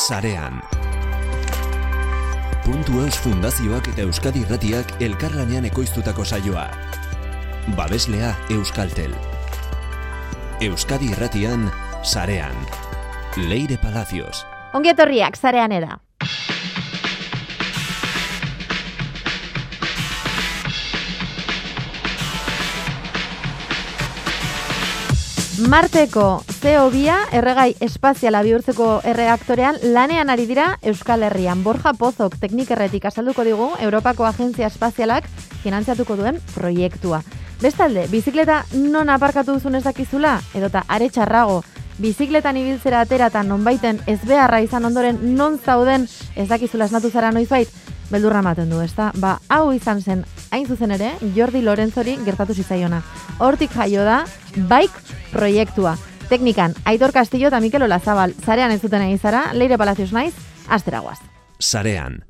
Sarean. Puntu Eus Fundazioak eta Euskadi Irratiak elkarlanean ekoiztutako saioa. Babeslea Euskaltel. Euskadi Irratian Sarean. Leire Palacios. Ongietorriak, zarean eda. Marteko CO2 erregai espaziala bihurtzeko erreaktorean lanean ari dira Euskal Herrian. Borja Pozok teknikerretik azalduko digu Europako Agentzia Espazialak finanziatuko duen proiektua. Bestalde, bizikleta non aparkatu duzun ez dakizula, edota are txarrago, bizikletan ibiltzera ateratan nonbaiten ez beharra izan ondoren non zauden ez dakizula esnatu zara noizbait, beldurra ematen du, ezta? Ba, hau izan zen, hain zuzen ere, Jordi Lorenzori gertatu zitzaiona. Hortik jaio da, bike proiektua. Teknikan, Aitor Castillo eta Mikel Olazabal, zarean ez zuten egin zara, Leire Palacios naiz, asteragoaz. Sarean.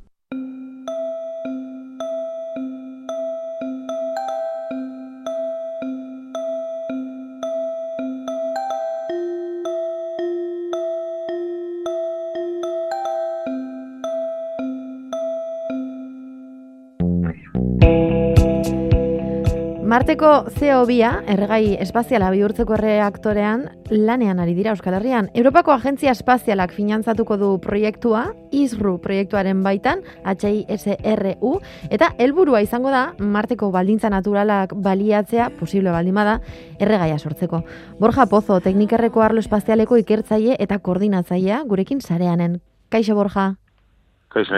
Marteko CO2a, erregai espaziala bihurtzeko erreaktorean, lanean ari dira Euskal Herrian. Europako Agentzia Espazialak finantzatuko du proiektua, ISRU proiektuaren baitan, HISRU, eta helburua izango da, Marteko baldintza naturalak baliatzea, posible baldimada, erregaia sortzeko. Borja Pozo, teknikerreko arlo espazialeko ikertzaile eta koordinatzailea, gurekin sareanen. Kaixo, Borja? Kaixo.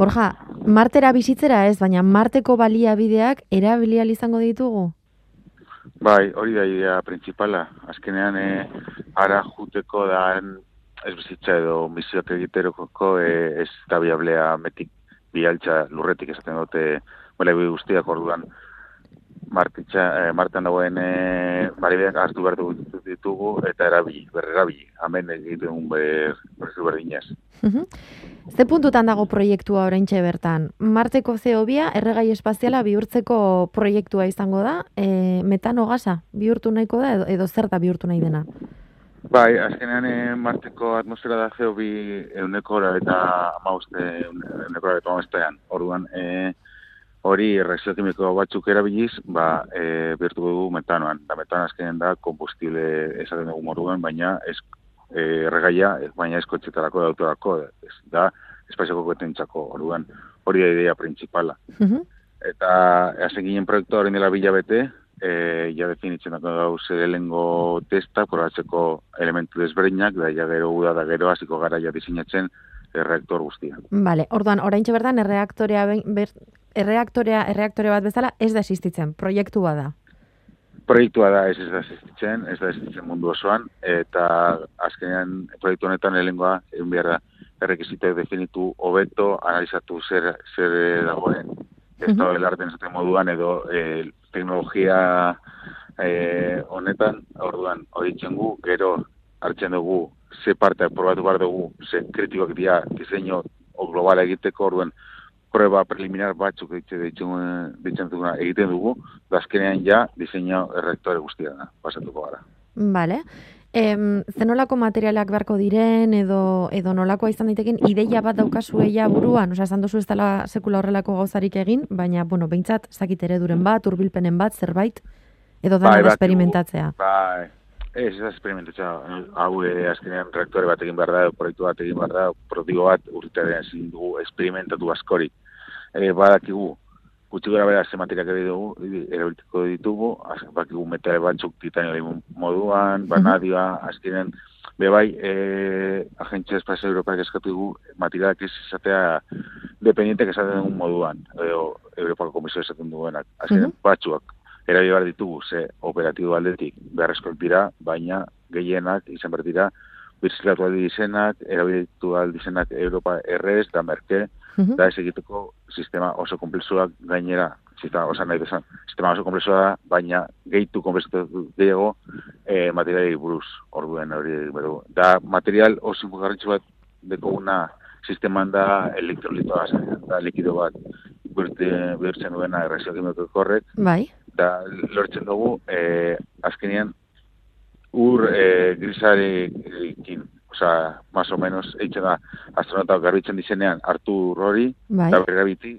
Borja, Martera bizitzera ez, baina Marteko baliabideak erabilial izango ditugu? Bai, hori da idea principala. Azkenean, e, ara juteko da ez bizitza edo misioak egiteroko e, ez da biablea metik bialtza lurretik esaten dute bale guztiak orduan martitza, e, martan dagoen e, baliabideak hartu behar ditugu eta erabili, berrerabili. Hemen egiten ber, berdinaz. Ze puntutan dago proiektua oraintxe bertan? Marteko zeobia erregai espaziala bihurtzeko proiektua izango da, e, metano gasa bihurtu nahiko da edo, edo zer da bihurtu nahi dena? Bai, azkenean e, Marteko atmosfera da zeobi euneko eta amauste euneko eta amaustean. Orduan, e, hori reakzio kimiko batzuk erabiliz, ba, e, bihurtu dugu metanoan. Da metanoan azkenean da kombustible esaten dugu moruan, baina ez e, erregaia, baina eskotxetarako da autorako, ez, da, espazioko koetentzako, orduan, hori da idea principala. Eta, hazen ginen proiektu hori dela bilabete, e, ja definitzen dako gauz lehengo testa, probatzeko elementu desberdinak, da ja gero da, da gero hasiko gara ja diseinatzen erreaktor guztia. Vale, orduan, orain bertan erreaktorea, ber, erreaktorea, erreaktore bat bezala ez da existitzen, proiektua da proiektua da ez ez da existitzen, ez da existitzen mundu osoan, eta azkenean proiektu honetan helengoa, egun behar da, errekizite definitu hobeto, analizatu zer, zer dagoen, ez da belarten zaten moduan, edo e, teknologia e, honetan, orduan, hori gu, gero hartzen dugu, ze parte probatu behar dugu, ze kritikoak dira, diseño o globala egiteko, orduan, prueba preliminar batzuk ditzen duguna egiten dugu, dazkenean ja diseño errektore guztia da, pasatuko gara. Vale. Em, zenolako materialak beharko diren edo edo nolakoa izan daiteken ideia bat daukazu eia buruan, osea esan duzu ez dela sekula horrelako gauzarik egin, baina bueno, beintzat ez dakit ereduren bat, hurbilpenen bat, zerbait edo da bai, experimentatzea. Bai, Ez, ez esperimentatza, hau e, azkenean reaktore bat egin behar da, proiektu bat egin behar da, protigo bat urtearen ezin dugu esperimentatu askorik e, badakigu gutxi gara bera ze materiak dugu, erabiltiko ditugu, badakigu metale batzuk titanio moduan, banadioa, azkenen, bebai, e, agentzia espazio Europak eskatu dugu, materialak ez izatea dependientek esaten dugu moduan, edo Europako komisio esaten duguenak, azkenen, uh batzuak, erabil ditugu, ze operatibo aldetik beharrezko dira, baina gehienak izan behar dira, birzilatu aldi izenak, erabiltu aldi izenak Europa RS, da Merke, -huh. da ez egiteko sistema oso komplexuak gainera, sistema oso nahi desan, sistema oso komplexua da, baina gehitu komplexuak gehiago e, materiali buruz orduen hori beru. Da material oso garrantzu bat deko una sisteman da elektrolitoa, da likido bat bihurtzen duena errazio kimiko korrek. Bai. Da lortzen dugu, e, azkenean, ur e, grisarekin Osa, más o menos, eitzen da, astronauta garbitzen dizenean, hartu hori, Bai. eta bergabiti,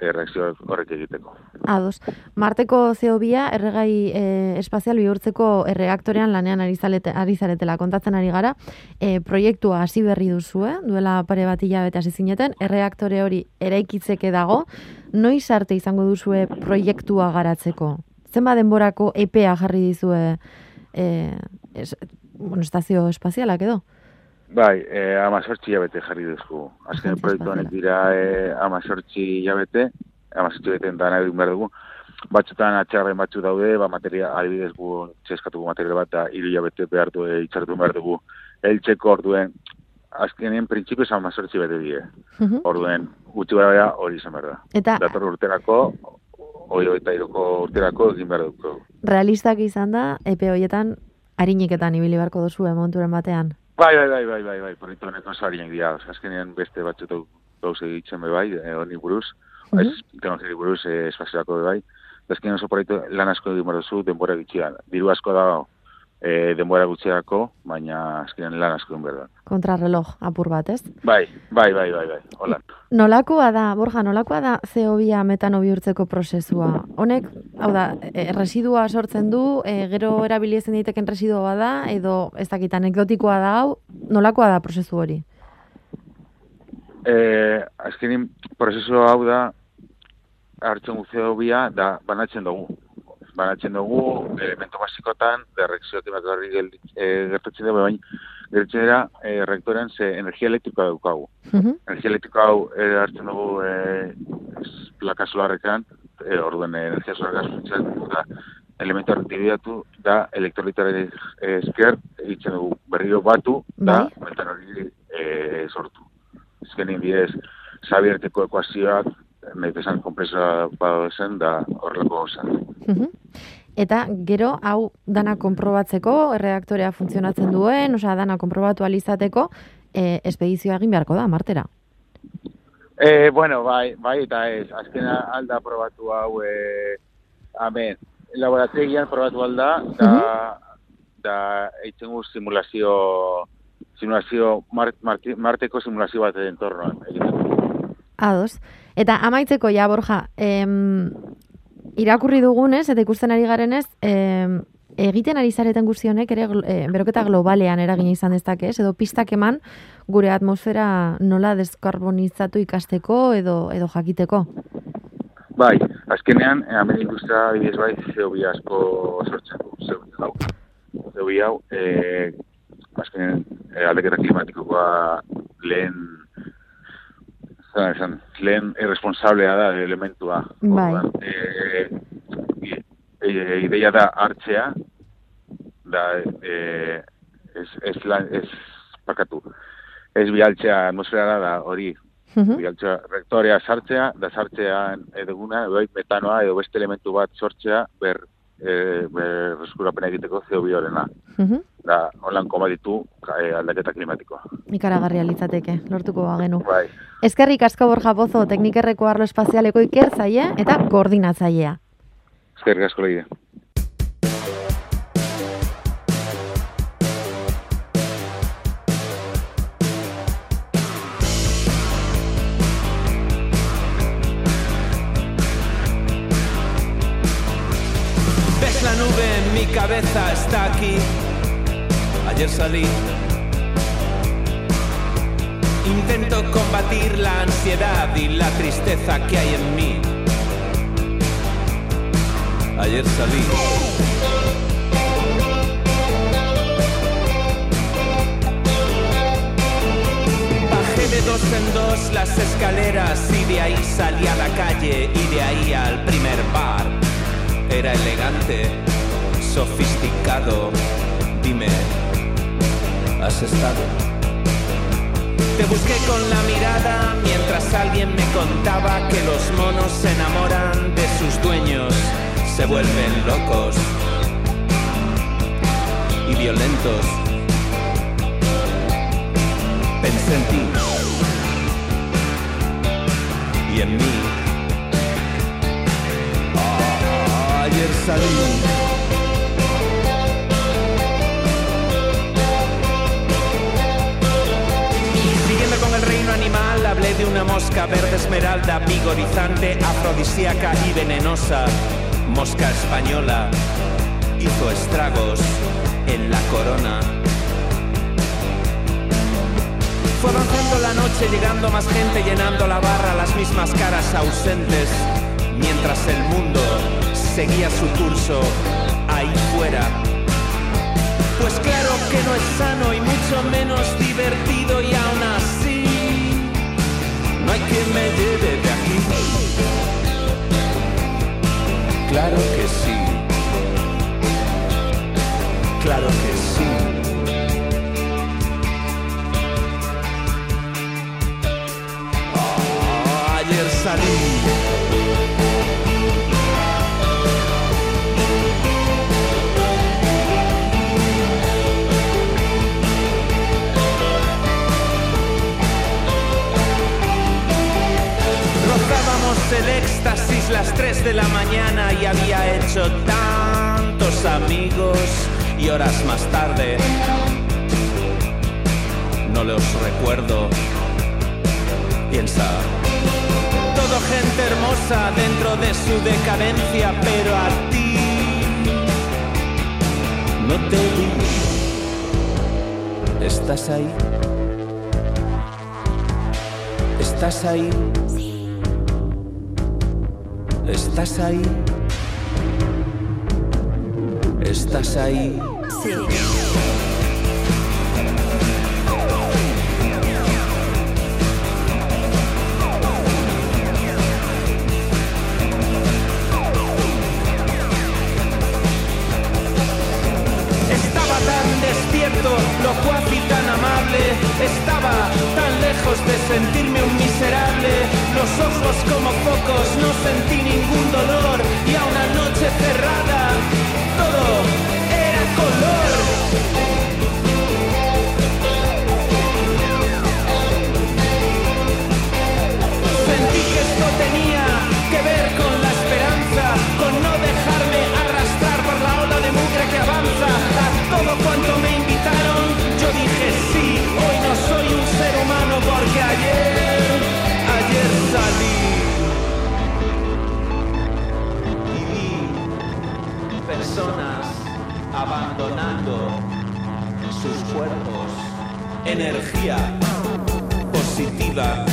e, reakzio horrek egiteko. Ados. Marteko zeobia erregai e, espazial bihurtzeko erreaktorean lanean ari, zalete, ari zaretela kontatzen ari gara. E, proiektua hasi berri duzu, eh? duela pare bat hilabete hasi zineten, erreaktore hori eraikitzeke dago, noiz arte izango duzue proiektua garatzeko? Zenba denborako EPEA jarri dizue e, es, bueno, estazio espazialak edo? Bai, e, ama sortzi jabete jarri duzku. Azken proiektu honek dira e, ama sortzi jabete, ama sortzi jabete dana egin behar dugu. Batzutan atxarren batzu daude, ba, materia, adibidez gu txeskatuko material bat, da hiru jabete behar du, e, itxartu behar dugu. Eltzeko orduen, azkenien printzipioz ama sortzi bete die. Mhm. Orduen, gutxi gara hori izan behar da. Eta Dator urterako, hori eta iruko urterako egin behar dugu. realistak izan da, EPE horietan hariniketan ibili beharko duzu monturen batean. Bai, bai, bai, bai, bai, bai, proiektu honek oso harinak dira. Osa, azkenean beste batzutok gauz egitzen be bai, e, honi buruz, Mhm. ez teknologiari buruz, e, espazialako be bai. Azkenean oso proiektu lan asko egin behar duzu, denbora gutxian. Diru asko da e, denbora gutxiako, baina azkenean lan asko behar. Kontrarreloj apur bat, ez? Bai, bai, bai, bai, bai, hola. Nolakoa da, Borja, nolakoa da CO2 metano bihurtzeko prozesua? Honek, hau da, e, residua sortzen du, e, gero erabili ezin daiteken residua da, edo ez dakit anekdotikoa da hau, nolakoa da prozesu hori? E, azkenean prozesu hau da, hartzen guzeo bia, da banatzen dugu. Banatzen dugu, elemento basikotan, de reakzio klimatikoari gel- e, gertatzen dugu, baina gertatzen dira, e, reaktorean ze energia elektrikoa daukagu. Mhm. Energia elektrikoa hau e, hartzen dugu e, plaka solarrekan, e, orduen energia solarrekan funtzionatzen da elementu aktibidatu da elektrolitaren esker egiten dugu berriro batu da Bai. metan hori e, sortu. Ezkenin bidez, zabierteko ekuazioak, nahi esan kompresa zen da horrelako. Mhm. Eta gero hau dana konprobatzeko, erreaktorea funtzionatzen duen, osea dana konprobatu alizateko, e, espedizioa egin beharko da, martera. E, bueno, bai, bai eta ez, azkena alda probatu hau, e, amen, laborategian probatu alda, da, da eitzen simulazio, simulazio, mar, marti, marteko simulazio bat entornoan. egiten. Ados. Eta amaitzeko ja, Borja, em, irakurri dugunez, eta ikusten ari garenez, em, egiten ari zareten guzti honek ere eh, beroketa globalean eragina izan dezake, ez? Edo pistak eman gure atmosfera nola deskarbonizatu ikasteko edo edo jakiteko. Bai, azkenean, eh, hemen industria adibidez bai, zeobi asko sortzen du, zeobi hau. Zeobi hau, eh, azkenean, eh, aldaketa klimatikoa lehen, zan esan, lehen irresponsablea da elementua. Bai. Eh, i- eh, ideia da hartzea, da, eh, ez, ez, lan, ez, pakatu, ez bialtzea atmosferara da hori Mhm. bialtza rektorea sartzea, da sartzean eduguna, bai metanoa edo beste elementu bat sortzea, ber, e, ber eskurapen egiteko zeobioarena. Mhm. Da, holan komaditu e, aldaketa klimatikoa. Ikaragarria litzateke, lortuko bagenu. Bai, Eskerrik asko Borja Pozo, teknikerreko arlo espazialeko ikertzaile eta koordinatzailea. eskerrik asko leire. Está aquí. Ayer salí. Intento combatir la ansiedad y la tristeza que hay en mí. Ayer salí. Bajé de dos en dos las escaleras y de ahí salí a la calle y de ahí al primer bar. Era elegante, sofisticado. Dime, ¿has estado? Te busqué con la mirada mientras alguien me contaba que los monos se enamoran de sus dueños, se vuelven locos y violentos. Pensé en ti y en mí. Ayer salí. Una mosca verde esmeralda, vigorizante, afrodisíaca y venenosa. Mosca española hizo estragos en la corona. Fue avanzando la noche, llegando más gente, llenando la barra, las mismas caras ausentes, mientras el mundo seguía su curso ahí fuera. Pues claro que no es sano y mucho menos divertido y aún no hay quien me lleve de aquí. Claro que sí. Claro que sí. Ah, ayer salí. El éxtasis las 3 de la mañana y había hecho tantos amigos y horas más tarde no los recuerdo. Piensa, todo gente hermosa dentro de su decadencia, pero a ti no te vi. ¿Estás ahí? ¿Estás ahí? ¿Estás ahí? ¿Estás ahí? Estaba tan lejos de sentirme un miserable. Los ojos como focos, no sentí ningún dolor. Y a una noche cerrada, abandonando sus cuerpos. Energía positiva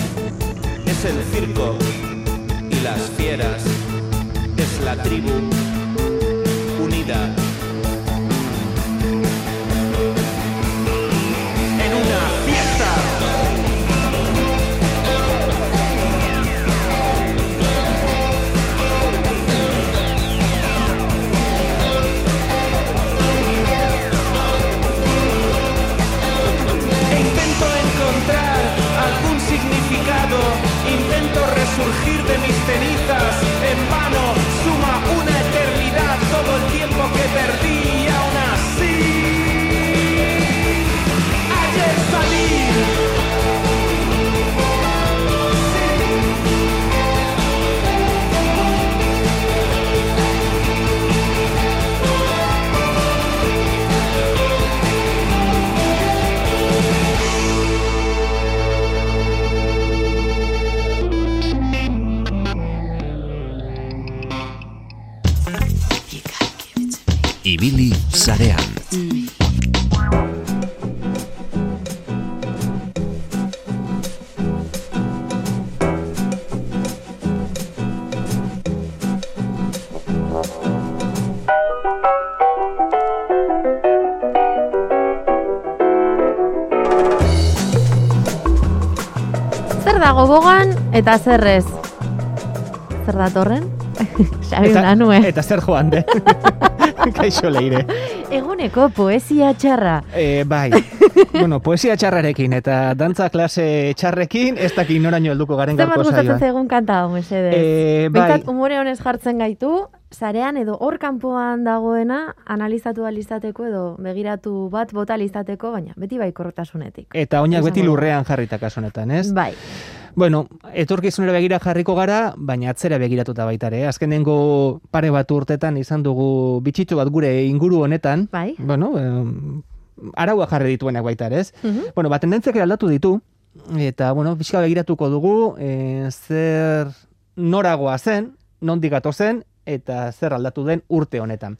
es el circo y las fieras es la tribu unida. Eta zer ez? Zer datorren? Xabi Unanue. eta zer joan de. Kaixo leire. Eguneko poesia txarra. E, bai, bueno, poesia txarrarekin eta dantza klase txarrekin, ez dakit noraino helduko garen Zer bat gaurko gustatzen zaigun kanta hau, mesedez. Eh, bai. Behintzat, umore honez jartzen gaitu, zarean edo hor kanpoan dagoena analizatu alizateko edo begiratu bat bota alizateko, baina beti bai korrotasunetik. Eta oinak beti lurrean jarrita kasu honetan, ez? Bai. Bueno, etorkizunera begira jarriko gara, baina atzera begiratuta baita ere. Azkenengo pare bat urtetan izan dugu bitxitxo bat gure inguru honetan. Bai. Bueno, eh, araua jarri dituenak baita ere, ez? Mhm. Bueno, ba, tendentziak ere aldatu ditu, eta, bueno, pixka begiratuko dugu, e, zer noragoa zen, nondik zen, eta zer aldatu den urte honetan.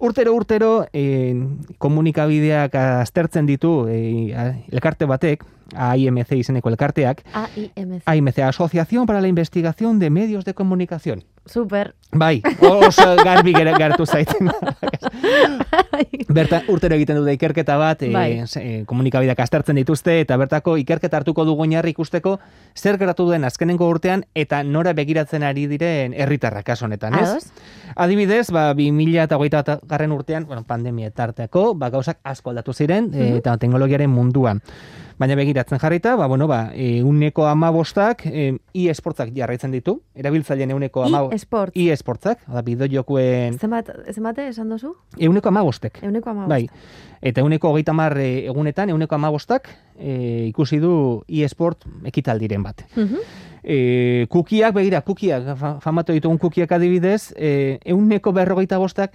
Urtero, urtero, e, komunikabideak aztertzen ditu e, elkarte batek, AIMC izeneko elkarteak, AIMC. AIMC, Asociación para la Investigación de Medios de Comunicación. Super. Bai, oso garbi gera gertu zaiten. Berta, urtero egiten dute ikerketa bat, e, Bai. e, komunikabideak aztertzen dituzte, eta bertako ikerketa hartuko dugu oinarri ikusteko zer geratu duen azkenengo urtean, eta nora begiratzen ari diren herritarrak kasu honetan, ez? Ados? Adibidez, ba, 2008 garren urtean, bueno, pandemia tarteako, ba, gauzak asko aldatu ziren, e, eta teknologiaren munduan. Baina begiratzen jarrita, ba, bueno, ba, e, uneko amabostak, e, e-esportzak jarraitzen ditu, erabiltzaileen euneko amabostak. E-sport. E-esportzak, da, bideojokuen Zenbat, zenbate esan duzu? euneko amabostek. Euneko ama Bai, eta euneko hogeita mar egunetan, euneko amabostak e, ikusi du e-sport ekitaldiren bat. E, kukiak, begira, kukiak, fa- famatu ditugun kukiak adibidez, e, euneko berrogeita bostak,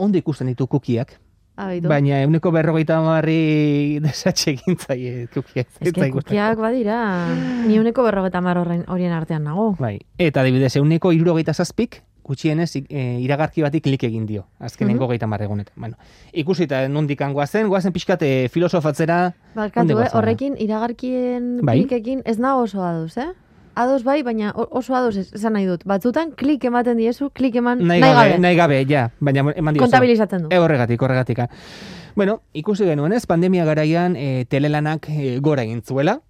ondo ikusten ditu kukiak, Abaitu. baina euneko berrogeita marri desatxe egin zaie kukiak. Ez que kukiak badira, ni uneko berrogeta mar horren horien artean nago. Bai, eta adibidez, euneko irurogeita zazpik, gutxienez e, iragarki bati klik egin dio, azkenengo Mhm. geita marregunetan. Bueno, ikusita nondikan goazen, goazen pixkat e, filosofatzera, Barkatu, Onde eh? horrekin iragarkien Bai. klikekin ez nago oso ados, eh? Ados bai, baina oso ados esan nahi dut. Batzutan klik ematen diezu, klik eman nahi, nahi, gabe, nahi gabe, ja, baina eman diozu. Kontabilizatzen du. E, horregatik, horregatik. ah. Bueno, ikusi genuen ez, pandemia garaian e, telelanak e, gora egin zuela,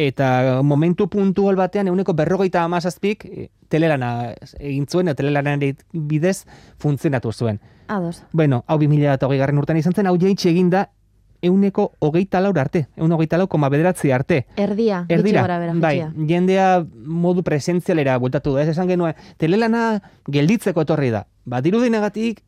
eta momentu puntual batean euneko berrogeita amazazpik telelana egin zuen, eta telelanaren bidez funtzionatu zuen. Ados. Bueno, hau 2008 garren urtean izan zen, hau jaitsi eginda euneko hogeita laur arte, eun hogeita lau koma bederatzi arte. Erdia, Erdira, bera, bai, jendea modu presentzialera bueltatu da, ez esan genuen, telelana gelditzeko etorri da. Ba, dirudinagatik,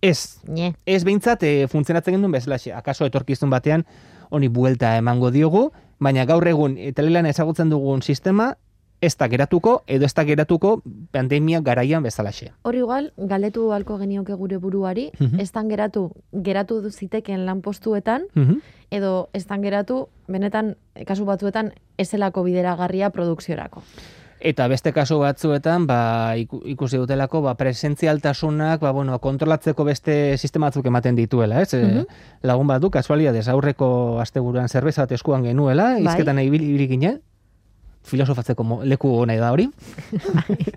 ez, Nie. ez behintzat e, funtzionatzen genuen bezalaxe, akaso etorkizun batean honi buelta emango diogu, baina gaur egun e, telelana ezagutzen dugun sistema, ez da geratuko, edo ez da geratuko pandemia garaian bezalaxe. Hor igual, galdetu halko genioke gure buruari, Mhm. estan geratu, geratu du ziteken lanpostuetan, Mhm. edo estan geratu, benetan, kasu batzuetan, ezelako bideragarria produkziorako. Eta beste kasu batzuetan, ba, iku- ikusi dutelako, ba, presentzialtasunak, ba, bueno, kontrolatzeko beste sistema batzuk ematen dituela, ez? E, Mhm. lagun bat du, kasualidades, aurreko asteburuan zerbeza bat eskuan genuela, Bai. izketan ibili ginen, filosofatzeko leku hona da hori.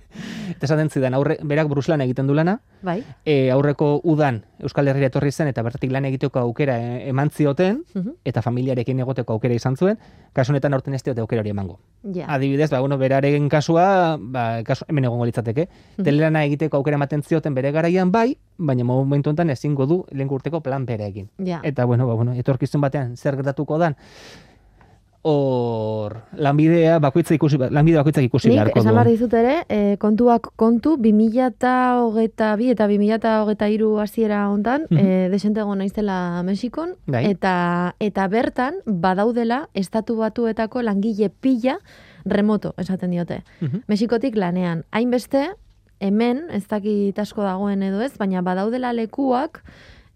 eta esaten zidan, aurre, berak Bruslan egiten du lana, Bai? e, aurreko udan Euskal Herria etorri zen, eta bertatik lan egiteko aukera e, eman zioten, Mhm. eta familiarekin egoteko aukera izan zuen, kasu honetan aurten ez diote aukera hori emango. Ja. Adibidez, ba, bueno, beraren kasua, ba, kasu, hemen egongo litzateke, Mhm. telelana egiteko aukera ematen zioten bere garaian bai, baina momentu honetan ezingo du lehen urteko plan bere egin. Eta, bueno, ba, bueno, etorkizun batean zer gertatuko dan, hor, lanbidea bakoitza ikusi, lanbide bakoitzak ikusi Nik, beharko esan du. behar dizut ere, e, kontuak kontu, 2000 eta hogeta bi eta 2000 eta hogeta iru hasiera hontan, Mhm. e, desente egon naizela Mexikon, Bai. eta, eta bertan, badaudela, estatu batuetako langile pila remoto, esaten diote. Mhm. Mexikotik lanean. Hainbeste, hemen, ez dakit asko dagoen edo ez, baina badaudela lekuak,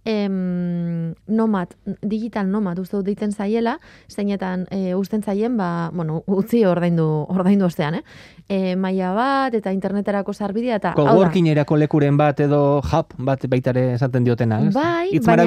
em, nomad, digital nomad, uste dut deitzen zaiela, zeinetan e, usten zaien, ba, bueno, utzi ordaindu, ordaindu ostean, eh? E, maila bat, eta interneterako sarbidea, eta hau da. Coworkingerako lekuren bat edo hub bat baitare esaten diotena, ez? Bai, Hitz baina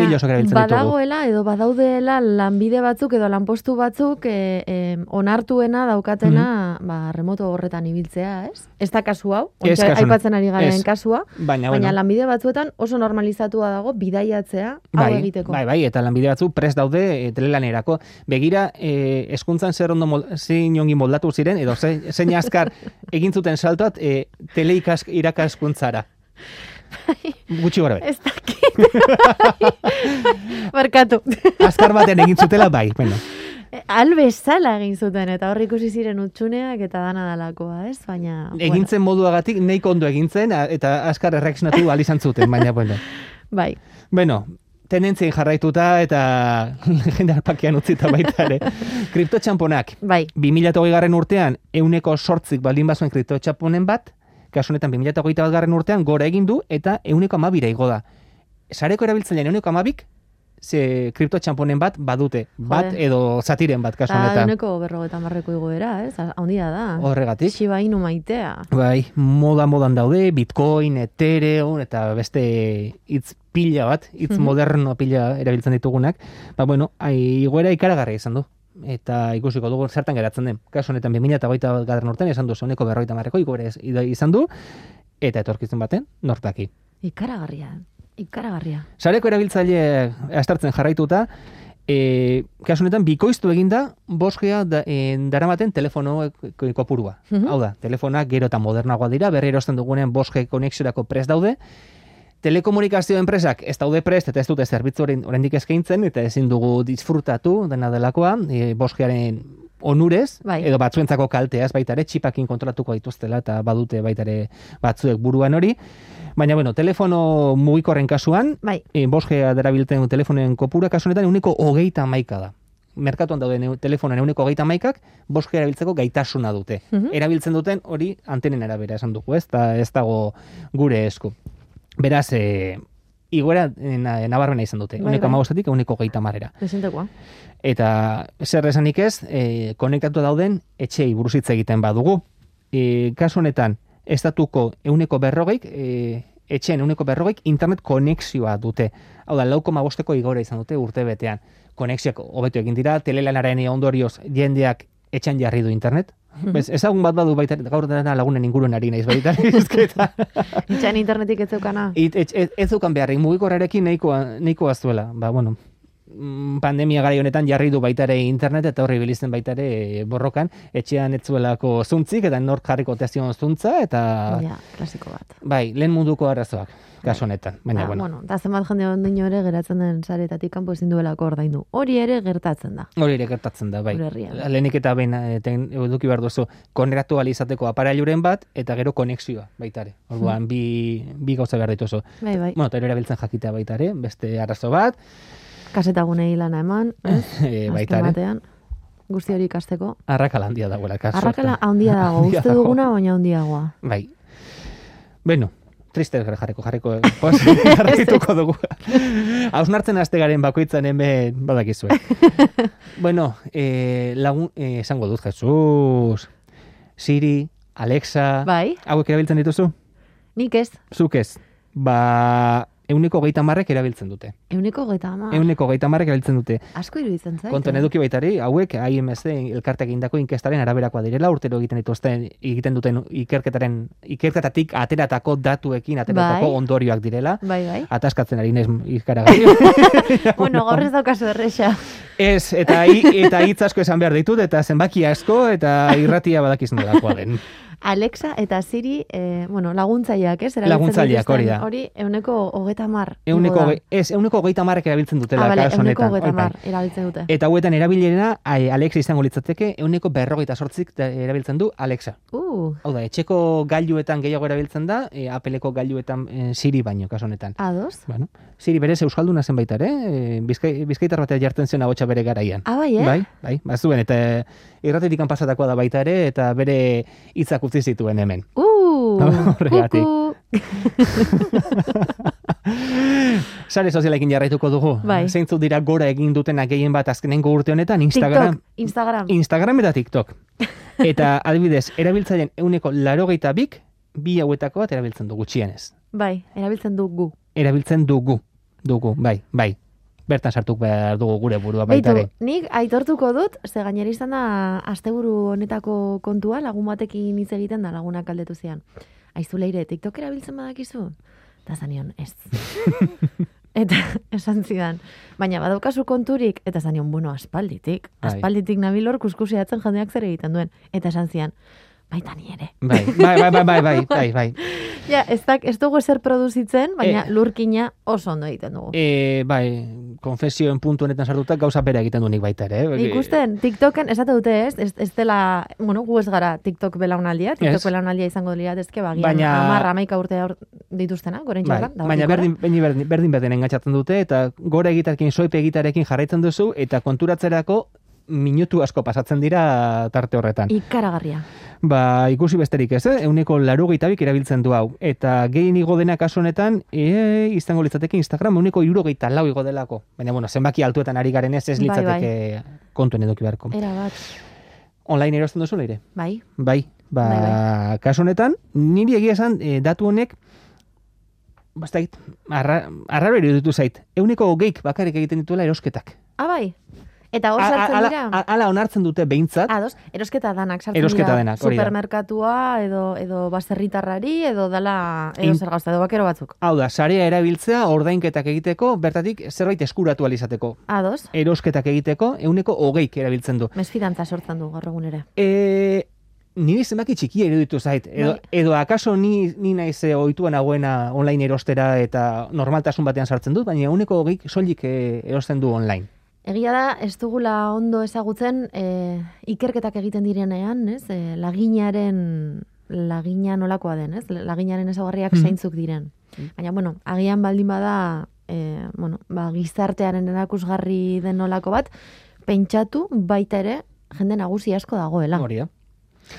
badagoela edo badaudela lanbide batzuk edo lanpostu batzuk e, e, onartuena daukatena ba, remoto horretan ibiltzea, ez? Ez da kasu hau, aipatzen ari garen kasua, Baina, baina bueno, lanbide batzuetan oso normalizatua dago bidaiatzea hau bai, egiteko. bai, bai, eta lanbide batzu prest daude e, telelanerako. Begira, e, eskuntzan zer ondo mol, zein ongi moldatu ziren, edo ze, zein azkar egin zuten saltoat e, teleikask irakaskuntzara. Gutxi gora be. Ez dakit. Barkatu. Azkar batean egin zutela, bai, bueno. Albezala egin zuten, eta hor ikusi ziren utxuneak eta dana dalakoa, ez? Baina, Egintzen moduagatik neiko ondo egintzen, eta azkar erreakzionatu ahal izan zuten, baina, bueno. bai. Bueno, tendentzien jarraituta eta legendar pakean utzita baita ere. Kriptotxamponak, Bai, 2008 garren urtean, euneko sortzik baldin bazuen kriptotxamponen bat, kasu honetan 2008 bat garren urtean gora egin du eta euneko amabira igo da. Sareko erabiltzailean euneko amabik, ze kripto txamponen bat badute. Bat Jode. edo zatiren bat kasu Eta honetan. euneko berrogetan barreko igoera, ez? Haundia da. Horregatik. Shiba Inu maitea. Bai, moda modan daude, Bitcoin, Ethereum eta beste hitz pila bat, hitz Mhm. moderno pila erabiltzen ditugunak. Ba bueno, ai igoera ikaragarria izan du. Eta ikusiko dugu zertan geratzen den. Kasu honetan 2021 bat garren urtean esan du zoneko berroita marreko igoera ez- izan du eta etorkizun baten nortaki. Ikaragarria. Ikaragarria. Sareko erabiltzaile astartzen jarraituta, e, kasu honetan bikoiztu eginda bosgea da, e, daramaten telefono ko- kopurua. Mhm. Hau da, telefonak gero eta modernagoa dira, berri erosten dugunean bosge konexiorako prest daude, telekomunikazio enpresak ez daude prest eta ez dute zerbitzu oraindik eskaintzen eta ezin dugu disfrutatu dena delakoa, e, bosgearen onurez, Bai. edo batzuentzako kalteaz baita ere, txipakin kontrolatuko dituztela eta badute baita ere batzuek buruan hori. Baina, bueno, telefono mugikorren kasuan, Bai, e, bosgea darabilten telefonen kopura kasu honetan euneko hogeita maika da. Merkatuan dauden telefonen euneko hogeita maikak bosgea erabiltzeko gaitasuna dute. Mhm. Erabiltzen duten hori antenen arabera esan dugu, ez, eta ez dago gure esku. Beraz, e, igoera e, na- nabarmena izan dute. Bai, Euneko bai. amabostatik euneko hogeita marera. desentekoa. Eta zer esanik ez, e, konektatu dauden etxei buruz hitz egiten badugu. E, kasu honetan, estatuko euneko berrogeik, e, etxeen euneko berrogeik internet konexioa dute. Hau da, lau koma bosteko igora izan dute urte betean. Konexioak hobetu egin dira, telelanaren ondorioz jendeak etxean jarri du internet. Bez, ezagun bat badu baita, gaur dena lagunen inguruen ari naiz baita. Itxan internetik ez zeukana. It, ez, ez, ez dukan beharrik, mugikorrarekin nahikoa, nahikoa zuela. Ba, bueno, pandemia gara honetan jarri du baita ere internet eta horri bilizten baita ere borrokan, etxean ez zuelako zuntzik eta nork jarriko tezion zuntza eta Ja, klasiko bat. bai, lehen munduko arazoak, kasu honetan. Baina, Ah, bueno, bueno, da zenbat jende ondino ere geratzen den saretatik kanpo ezin duelako ordaindu. Hori ere gertatzen da. hori ere gertatzen da, bai. Herrian. Lehenik eta behin eh, eduki behar duzu, konektu izateko aparailuren bat eta gero konexioa baita ere. Orduan, bi, bi gauza behar dituzu. Bai, bai. Bueno, eta erabiltzen jakitea baita ere, beste arazo bat, Kasetagunei lana eman, ez? e, baita ere. guzti hori ikasteko. Arrakala handia dagoela, kasu. Arrakala handia dago, uste duguna, baina handiagoa. Bai. Beno, triste jarriko, jarriko, jarrituko dugu. Hausnartzen haste garen bakoitzan hemen badakizue. bueno, eh, lagun, eh, esango dut, Jesus. Siri, Alexa, Bai, hauek erabiltzen dituzu? nik ez, Zuk ez. Ba, euneko geita marrek erabiltzen dute. euneko geta ama. Euneko geita marrek erabiltzen dute. Asko iruditzen zait. Kontuan eh? eduki baitari, hauek IMC elkartek egindako inkestaren araberakoa direla, urtero egiten dituzten egiten duten ikerketaren ikerketatik ateratako datuekin ateratako Bai. ondorioak direla. Bai, bai. Ataskatzen ari naiz ikaragarri. bueno, gaur ez daukazu erresa. Ez, eta eta hitz asko esan behar ditut, eta zenbaki asko, eta irratia badakiz nolakoa den. Alexa eta Siri, eh, bueno, laguntzaileak, ez? Laguntzaileak, hori da. Hori, euneko hogeta mar. Euneko, ez, euneko geita marrek erabiltzen dutela ah, bale, euneko bai. mar erabiltzen dute. Eta hauetan erabilera, ai, Alexa izango litzateke, euneko berrogeita sortzik da- erabiltzen du Alexa. Uh, Hau da, etxeko gailuetan gehiago erabiltzen da, e, Appleko gailuetan e, Siri baino, kasu honetan. ados? Bueno, Siri berez euskalduna zen baita ere, e, bizkai, bizkaitar batea jartzen zion ahotsa bere garaian. Ah, bai, eh? Bai, bai, bazuen, eta irratetik pasatakoa da baita ere, eta bere hitzak utzi zituen hemen. Uh, Horregatik. Sare sozialekin jarraituko dugu. Bai. Zeintzuk dira gora egin dutenak gehien bat azkenengo urte honetan, Instagram, TikTok, Instagram. Instagram eta TikTok. Eta adibidez, erabiltzaileen euneko larogeita bik, bi hauetako bat erabiltzen du gutxienez. bai, erabiltzen dugu. Erabiltzen dugu, dugu, bai, bai. Bertan sartuk behar dugu gure burua baita ere. nik aitortuko dut, ze gainera izan da asteburu honetako kontua, lagun batekin hitz egiten da lagunak aldetu zian. Aizu leire, TikTok erabiltzen badakizu? Eta zanion, ez. eta esan zidan, baina badaukazu konturik, eta zanion, bueno, aspalditik. Bai. Aspalditik nabilor kuskusiatzen jendeak zer egiten duen. Eta esan zian, baita ni ere. Bai, bai, bai, bai, bai, bai, bai, bai. Ja, ez, dak, ez dugu ezer produzitzen, baina Eh. lurkina oso ondo egiten dugu. E, bai, konfesioen puntu honetan sartuta gauza bera egiten du nik baita ere. eh? Ikusten, TikToken, esate dute ez, ez, ez dela, bueno, gu ez gara TikTok belaunaldia, TikTok Ez. belaunaldia izango dira dezke, bagian, Baina- amarra, amaika urte aur dituztena, goren Bai, txokan, baina berdin, berdin, berdin, berdin berdin engatxatzen dute, eta gora egitarekin, soipe egitarekin jarraitzen duzu, eta konturatzerako minutu asko pasatzen dira tarte horretan. Ikaragarria. Ba, ikusi besterik ez, eh? euneko larugehitabik erabiltzen du hau. Eta gehien igo dena kasu honetan, e, izango litzateke Instagram, euneko irurogeita lau igo delako. Baina, bueno, zenbaki altuetan ari garen ez, ez Bai, litzateke kontuen eduki beharko. Era bat. Online erosten duzu leire? Bai. Bai, ba, Bai, kasu honetan, niri egia esan, e, datu honek, bastait, arra, arraro iruditu zait, euneko hogeik bakarrik egiten dituela erosketak. Ah, bai. Eta hor sartzen dira? a- Ala onartzen dute behintzat, Ados, erosketa danak sartzen Erosketa dira. denak. Supermerkatua, edo, edo baserritarrari, edo dala, edo zer gauza, edo bakero batzuk. hau da, sarea erabiltzea ordainketak egiteko, bertatik zerbait eskuratu alizateko. Ados, Erosketak egiteko, euneko hogeik erabiltzen du. mesfidantza sortzen du gaur egun ere. E, niri zenbaki txikia iruditu zait. Edo, Bai. edo akaso ni, ni naiz eh, ohituan nagoena online erostera eta normaltasun batean sartzen dut, baina euneko hogeik soilik eh, erosten du online. Egia da, ez dugula ondo ezagutzen e, ikerketak egiten direnean, ez? E, laginaren lagina nolakoa den, ez? Laginaren ezaugarriak Mhm. zeintzuk diren. Baina, bueno, agian baldin bada, e, bueno, ba, gizartearen erakusgarri den nolako bat, pentsatu baita ere jende nagusi asko dagoela. Hori da.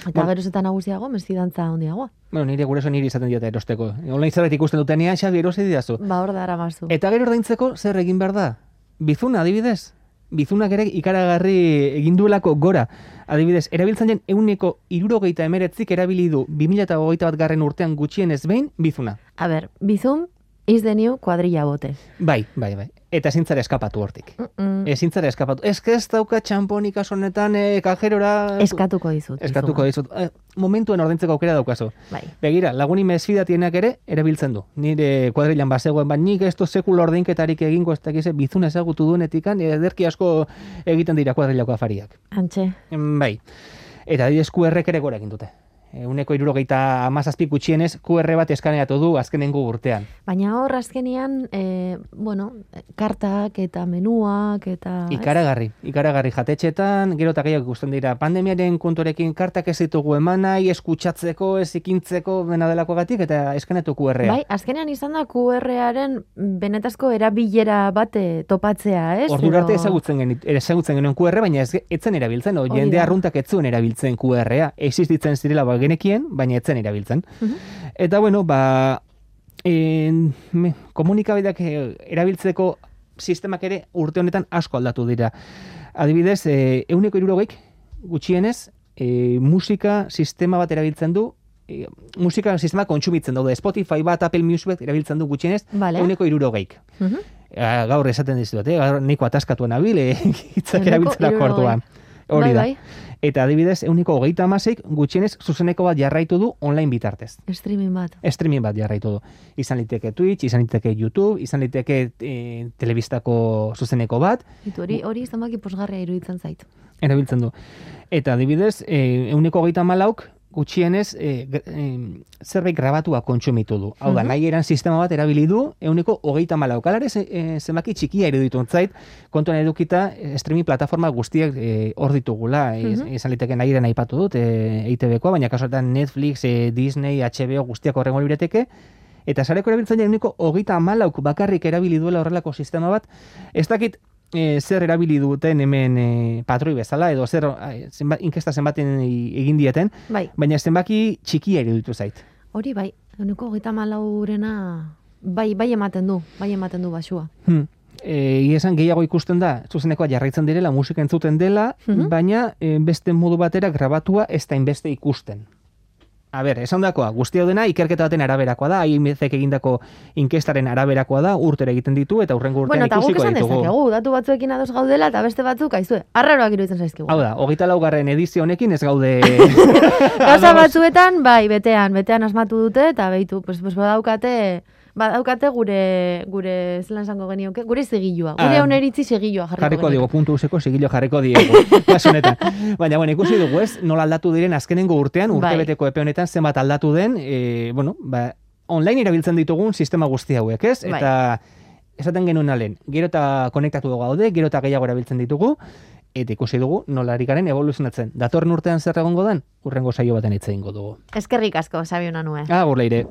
Eta Bueno. geroz eta nagusiago, mesfidantza handiagoa. Bueno, nire gure niri izaten diote erosteko. Online zerbait ikusten dutenean, Xabi erosi didazu. Ba, hor dara mazu. Eta gero ordaintzeko zer egin behar da? Bizuna, adibidez? Bizunak ere ikaragarri egin duelako gora. Adibidez, erabiltzen den euneko irurogeita emeretzik erabili du 2008 bat garren urtean gutxienez behin bizuna. A ber, bizum the new kuadrilla bote. Bai, bai, bai. Eta ezintzara eskapatu hortik. Mm, Ezintzara eskapatu. Ez ez dauka txamponik honetan e, kajerora... Eskatuko dizut. Eskatuko dizut. Eh, momentuen ordaintzeko aukera daukazu. Bai. Begira, laguni mesfidatienak ere erabiltzen du. Nire kuadrilan bazegoen, baina nik ez sekula ordainketarik egingo ez dakize bizuna ezagutu duenetikan, ederki asko egiten dira kuadrilako afariak. Antxe. Em, Bai. Eta adibidez QR-ek ere gora egin dute. Euneko irurogeita amazazpi gutxienez QR bat eskaneatu du azkenengo urtean. Baina hor azkenian, e, bueno, kartak eta menuak eta... ez? Ikaragarri, ikaragarri jatetxetan, gero eta gehiago ikusten dira pandemiaren konturekin kartak ez ditugu eman nahi, eskutsatzeko, ez ikintzeko bena delakoagatik eta eskanatu QR-a. Bai, azkenean izan da QR-aren benetazko erabilera bate topatzea, ez? Ordura arte ezagutzen genit, ezagutzen genuen QR, baina ez etzen erabiltzen, o, jende arruntak ez zuen erabiltzen QR-a. Existitzen zirela genekien, baina etzen erabiltzen. Mhm. Eta bueno, ba en, me, komunikabideak eh, erabiltzeko sistemak ere urte honetan asko aldatu dira. Adibidez, eh, euneko irurogeik gutxienez, eh, musika sistema bat erabiltzen du, eh, musika sistema kontsumitzen daude. Spotify bat, Apple Music bat erabiltzen du gutxienez, Vale. euneko irurogeik. Mhm. Ah, gaur esaten dizut, eh? gaur niko ataskatu nabil, eh? hitzak Ehuneko erabiltzerako hirurogei. orduan. Hori bai, da. bai, Eta adibidez, euniko hogeita amaseik gutxienez zuzeneko bat jarraitu du online bitartez. streaming bat. Streaming bat jarraitu du. Izan liteke Twitch, izan liteke YouTube, izan liteke e, telebistako zuzeneko bat, Itu hori, hori zenbaki posgarria iruditzen zait. erabiltzen du. Eta adibidez, e, euniko hogeita malauk gutxienez e, e, zerbait grabatua kontsumitu du. Hau da, Mhm. nahi eran sistema bat erabili du euniko hogeita malauk. Alare, ze, e, zenbaki txikia iruditu zait, kontuan edukita e, streaming plataforma guztiak e, hor ditugula. E, Mhm. Izan liteke nahi eran aipatu dut, e, EITB-koa, baina kasuetan Netflix, e, Disney, HBO guztiak horrengo libreteke, Eta sareko erabiltzen uniko hogeita malauk bakarrik erabili duela horrelako sistema bat. Ez dakit e, zer erabili duten hemen e, patroi bezala, edo zer e, zenba, inkesta zenbaten egin dieten, Bai, baina zenbaki txikia iruditu zait. hori bai, eguneko hogeita malaurena bai, bai ematen du, bai ematen du basua. Hmm. E, esan gehiago ikusten da, zuzenekoa jarraitzen direla, musika entzuten dela, Mhm. baina e, beste modu batera grabatua ez da inbeste ikusten. A ber, esan dakoa, guzti hau dena ikerketa baten araberakoa da, hainbezek egindako inkestaren araberakoa da, urtera egiten ditu, eta urrengo urtean Bueno, eta guk ikusiko esan ditugu. dezakegu, datu batzuekin ados gaudela, eta beste batzuk, aizue, arraroak iruditzen zaizkigu. Hau da, hogeita laugarren edizio honekin ez gaude... Gauza batzuetan, bai, betean, betean asmatu dute, eta behitu, pues, pues badaukate, badaukate gure, gure, zelan esango genioke, gure zigilua, gure Ah, hauneritzi zigilua jarriko jarriko digo, puntu useko sigilo jarriko diego, kasu honetan. Baina, bueno, ikusi dugu ez, nola aldatu diren azkenengo urtean, Bai. urtebeteko epe honetan zenbat aldatu den, e, bueno, ba, online erabiltzen ditugun sistema guzti hauek, ez? Bai. Eta esaten genuen alen, gero eta konektatu gaude, gero eta gehiago erabiltzen ditugu, eta ikusi dugu nola ari garen evoluzionatzen. Datorren urtean zer egongo den, urrengo saio baten hitz egingo dugu. Eskerrik asko, Sabiona nue. Agur leire.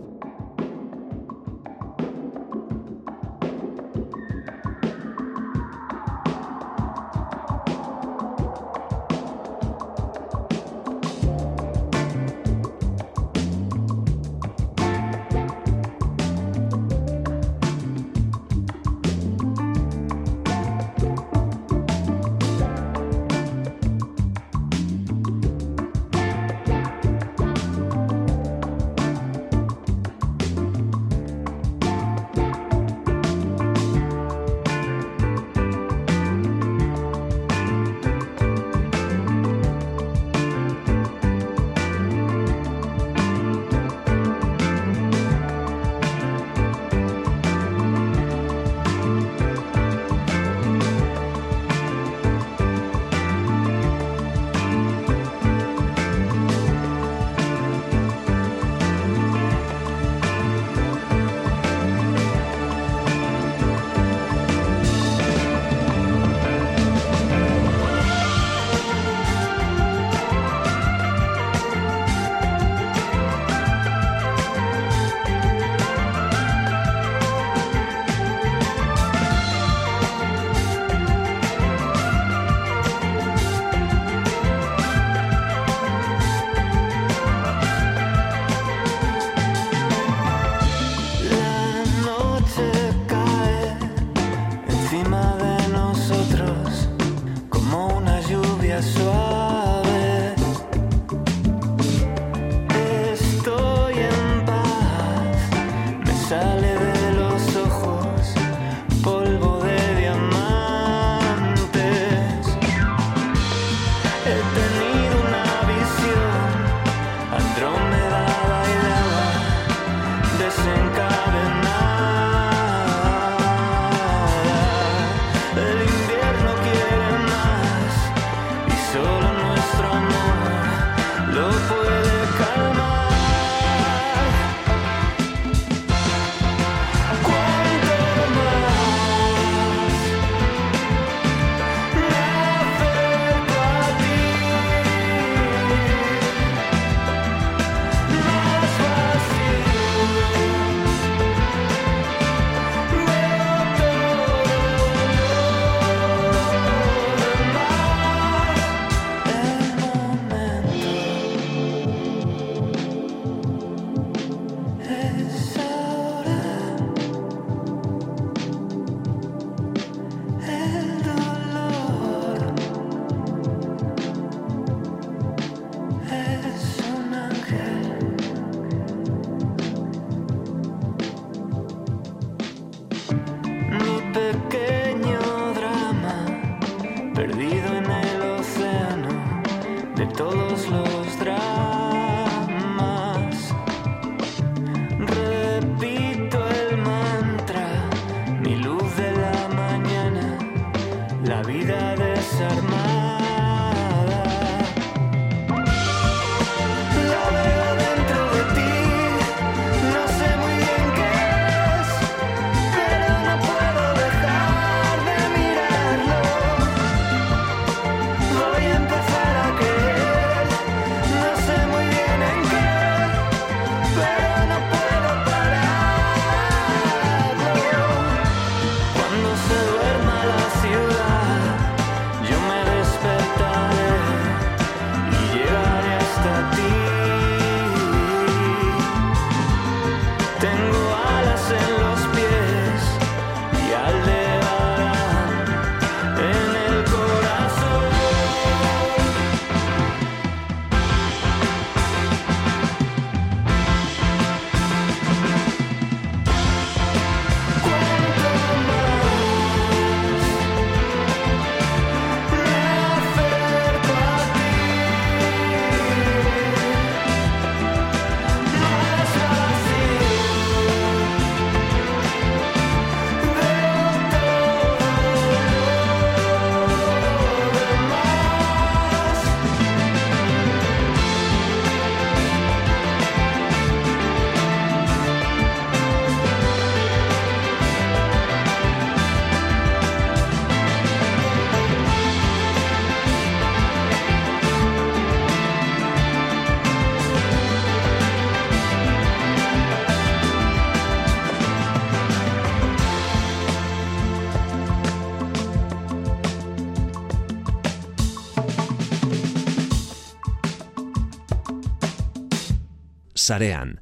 Sarean.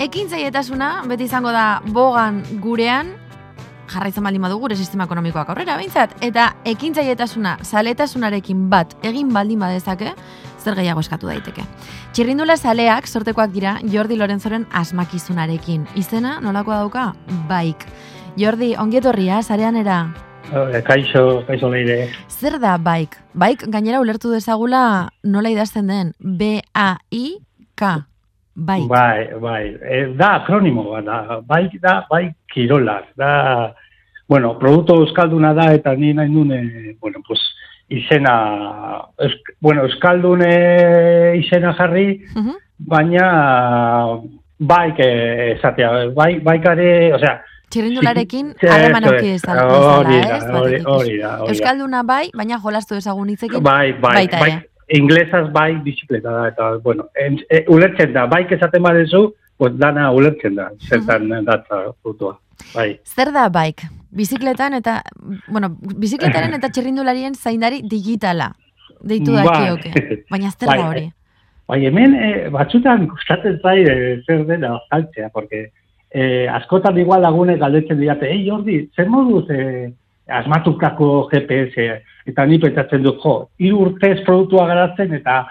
Ekintzailetasuna beti izango da bogan gurean, jarraitzen baldin badu gure sistema ekonomikoak aurrera, behintzat, eta ekintzailetasuna zaletasunarekin bat egin baldin badezake, zer gehiago eskatu daiteke. Txirrindula zaleak sortekoak dira Jordi Lorenzoren asmakizunarekin. Izena nolakoa dauka? Baik. Jordi, ongietorria, zareanera. Eh, Kaixo, kaixo leire. Zer da baik? Baik gainera ulertu dezagula nola idazten den. B-A-I-K. Baik. Bai, bai. E, da akronimo bat da. Bai, da, bai, kirolak. Da, bueno, produktu euskalduna da eta ni nahi nune, bueno, pues, izena, eusk, bueno, euskaldune izena jarri, Mhm. baina baik esatea, bai, baikare, osea, Txirrindularekin Sí, harreman eso auki dezala, Hori da, hori- da, hori da. Euskalduna bai, baina jolastu ezagun hitzekin Bai, bai, baita bai, inglesaz bai bizikleta da, eta, bueno, en, e, ulertzen da, bai esaten badezu, pues dana ulertzen da, zertan datza frutua, bai. Zer da bike? Bizikletan eta, bueno, bizikletaren eta txirrindularien zaindari digitala. Deitu Bai. dakioke. Baina zer Bai, da hori? Bai, hemen e, batzutan gustatzen zai e, zer dena saltzea, porque e, askotan igual lagunek galdetzen diate, ei Jordi, zer moduz e, asmatukako GPS, eta ni pentsatzen dut, jo, hiru urtez produktua garatzen eta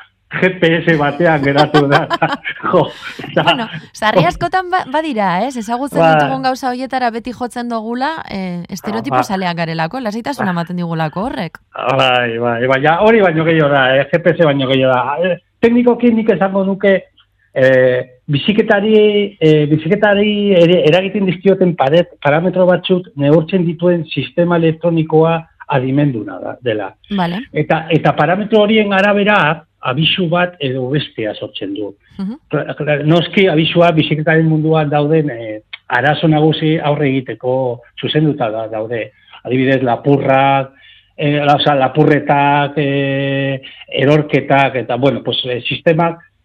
GPS batean geratu da. jo, eta, Bueno, sarri askotan ba, badira, ez? Ezagutzen Ba. ditugun gauza hoietara beti jotzen dugula, eh, estereotipo Ba. saleak garelako, lasaitasuna ematen digulako horrek. Bai, bai, baina hori baino gehiago da, eh, GPS baino gehiago da. Eh, teknikoki nik esango nuke eh, biziketari, eh, biziketari eragiten dizkioten paret, parametro batzuk neurtzen dituen sistema elektronikoa adimenduna da, dela. Vale. Eta, eta parametro horien arabera abisu bat edo bestea sortzen du. Mhm. Kla- kla- Noski abisua bizikletaren munduan dauden eh, arazo nagusi aurre egiteko zuzenduta da, daude. Adibidez, lapurrak, la, oza, lapurretak, eh, erorketak, eta, bueno, pues, eh,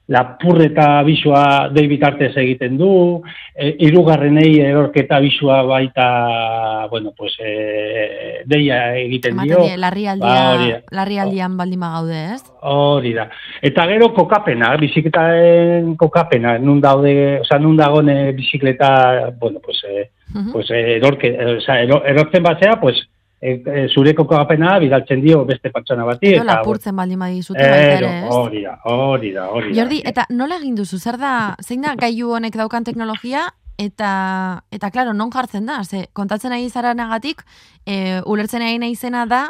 lapurreta abisua dei bitartez egiten du, eh, irugarrenei erorketa abisua baita, bueno, pues, eh, deia egiten Ematen dio. die, larrialdia, Ba, hori da. larrialdian baldin bagaude, ez? Hori da. Eta gero kokapena, bizikletaren kokapena, nun daude, oza, nun dagoen eh, bizikleta, bueno, pues, eh, Mhm. pues eh, erorke, eh, oza, ero, erortzen batzea, pues, e, e, zure kokapena bidaltzen dio beste pertsona bati. Edo lapurtzen baldin badizute baita Ero, ere, ez? hori da, hori da, hori da. Jordi, eta nola egin duzu? Zer da, zein da gailu honek daukan teknologia eta eta claro, non jartzen da? Ze kontatzen ari zaranagatik, e, ulertzen ari naizena da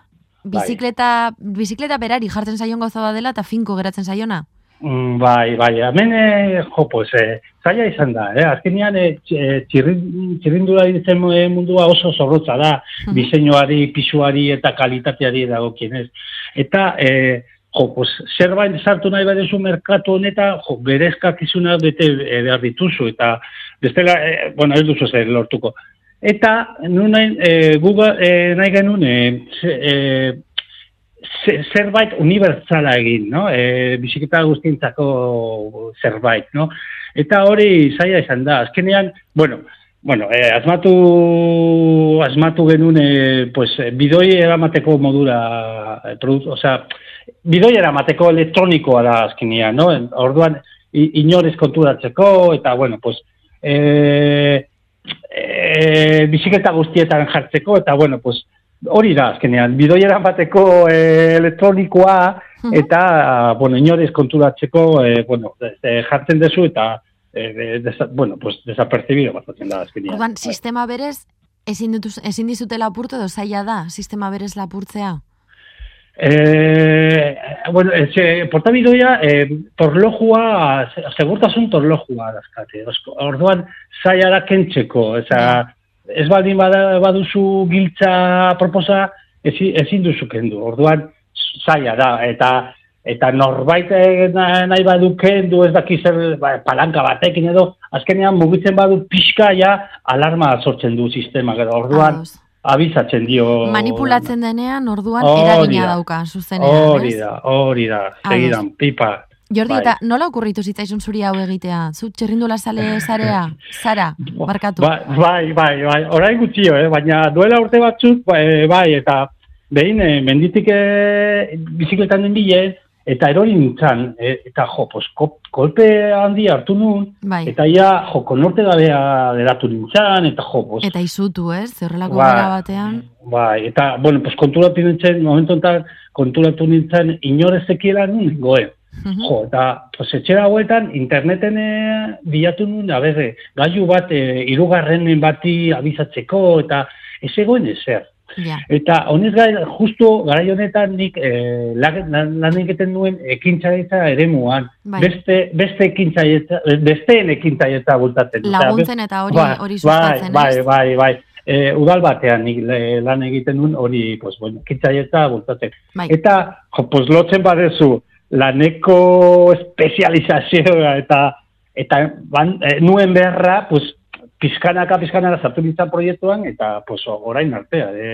Bai. bizikleta bizikleta berari jartzen zaion bat dela eta finko geratzen zaiona. Mm, bai, bai, hemen, eh, jo, eh, zaila izan da, eh? azkenean tx- eh, txirrin, txirrindula ditzen mundua oso zorrotza da, Mhm. diseinuari, pisuari eta kalitateari dagokienez. Eta, eh, jo, pues, zerbait sartu nahi badezu merkatu honetan, jo, berezkakizunak bete eh, behar dituzu, eta bestela, eh, bueno, ez duzu zer lortuko. Eta, nun nahi, eh, Google, eh, nahi genuen, eh, ze- zerbait unibertsala egin, no? E, biziketa guztientzako zerbait, no? Eta hori zaila izan da. Azkenean, bueno, bueno, eh, asmatu, asmatu genuen, eh, pues, bidoi eramateko modura, eh, produ- osea, bidoi eramateko elektronikoa da azkenean, no? Orduan, inorez konturatzeko, eta, bueno, pues, eh, eh, biziketa guztietan jartzeko, eta, bueno, pues, hori da, azkenean, bidoiera bateko eh, elektronikoa, eta, bueno, inorez konturatzeko, eh, bueno, eh, jartzen dezu, eta, eh, desa, bueno, pues, desapercibido batzen da, azkenean. Bai. sistema berez ezin dituz ezin dizute lapurtu edo zaila da sistema berez lapurtzea. Eh, bueno, etxe, portabidoia, eh, torlojua, se- segurtasun torlojua dazkate. Osko- Orduan, zaila da kentzeko. Eza, ez baldin bada, baduzu giltza proposa, ezi- ezin duzu kendu. Orduan, zaila da. Eta eta norbait eh, na- nahi badu kendu, ez daki zer ba, palanka batekin edo, azkenean mugitzen badu pixka ja alarma sortzen du sistema. Orduan, Ados. abizatzen dio... Manipulatzen denean orduan Hori eragina da. dauka zuzenean, Hori da, hori da, segidan, pipa. Jordi, Bai. eta nola okurritu zitzaizun zuri hau egitea? Zu txerrindula sale zarea? Zara, barkatu. Ba- Bai, bai, bai, orain gutxio, eh? baina duela urte batzuk, bai, bai eta behin, eh, menditik eh, bizikletan den bilen, eta erori nintzen, eh, eta jo, ko, kolpe handi hartu nun, Bai. eta ia, jo, konorte gabea geratu nintzen, eta jo, pues, Eta izutu, ez? Zerrelako Bai. gara batean. Bai, eta, bueno, pues, konturatu nintzen, momentu enten, konturatu nintzen, goe. Mhm. Jo, eta etxera hauetan interneten e, bilatu nuen, a ber, gailu bat, e, irugarrenen bati abizatzeko, eta ez egoen ezer. Ja. Eta honez gai, justu garai honetan nik e, lan, egiten duen ekintzaitza eremuan. Bai. Beste, beste ekintzaitza, besteen ekintzaitza bultatzen. Laguntzen eta hori Bai, hori sustatzen, bai, bai, bai, bai. E, udal batean nik lan egiten nuen hori, pues, bueno, ekintzaitza bultatzen. Bai. Eta, jo, pues, lotzen badezu, laneko espezializazioa eta eta ban, e, nuen beharra, pues, pizkanaka, pizkanaka sartu nintzen proiektuan, eta, pues, orain artea, de,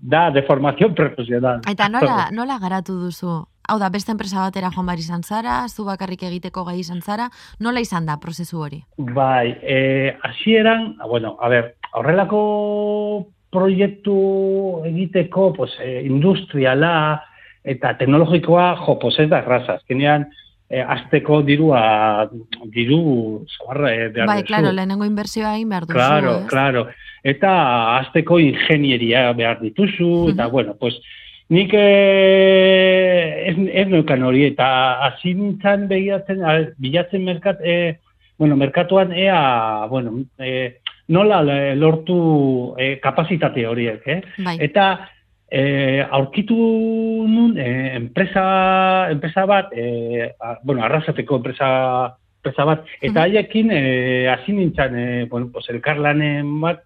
da, de formación profesional. Eta nola, nola garatu duzu? Hau da, beste enpresa batera joan bar izan zara, zu bakarrik egiteko gai izan zara, nola izan da prozesu hori? Bai, eh, hasieran, ah, bueno, a ver, horrelako proiektu egiteko, pues, eh, industriala eta teknologikoa, jo, ez da erraza. Azkenean, eh, azteko dirua, diru, zabarra, eh, behar bai, duzu. claro, lehenengo inbertsioa egin behar duzu, Claro, ez? claro. Eta azteko ingenieria behar dituzu, eta Mhm. bueno, pues, nik eh, ez, ez neukan hori, eta hasi nintzen begiratzen, a, bilatzen merkat, eh, bueno, merkatuan ea, bueno, eh, nola le- lortu eh, kapasitate horiek, eh? Bai, Eta eh, aurkitu nun eh, enpresa, enpresa bat, eh, a, bueno, arrasateko enpresa, enpresa bat, eta haiekin eh, hasi nintzen, eh, bueno, pues elkarlanen bat,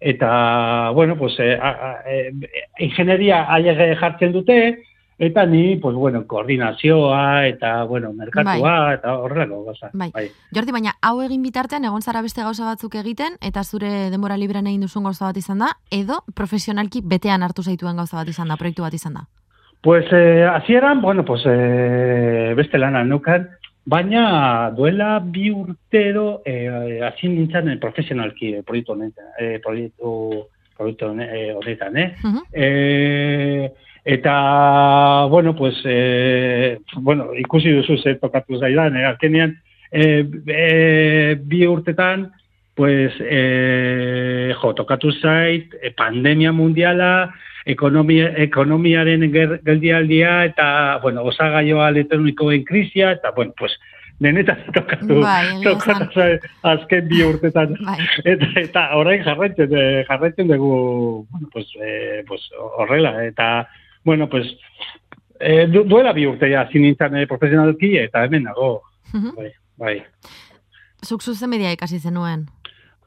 eta, bueno, pues, eh, a, a, eh, ingenieria haiek jartzen dute, eta ni, pues, bueno, koordinazioa, eta, bueno, merkatua, eta horrelako gauza. Bai. Jordi, baina hau egin bitartean egon zara beste gauza batzuk egiten, eta zure denbora librean egin duzun gauza bat izan da, edo profesionalki betean hartu zaituen gauza bat izan da, proiektu bat izan da. Pues, eh, hasieran, bueno, pues, eh, beste lana nukan, baina duela bi urtero eh, hasi nintzen eh, profesionalki eh, proiektu honetan, eh, proiektu, proiektu hone- eh, honetan, eh? Mhm. Eh, eta, bueno, pues, eh, bueno, ikusi duzu ze tokatu zaidan, eh, azkenean, eh, eh, bi urtetan, pues, e, jo, tokatu zait, e, pandemia mundiala, ekonomia, ekonomiaren geldialdia, eta, bueno, osagaioa elektronikoen krisia, eta, bueno, pues, denetan tokatu, Bai, tokatu zait, azken bi urtetan. Bai. Eta, eta orain jarraitzen, jarraitzen dugu, bueno, pues, eh, pues, horrela, eta, bueno, pues, du, duela bi urte ja, zinintzen eh, profesionalki, eta hemen nago, Mhm. bai, bai, Zuk zuzen media ikasi zenuen.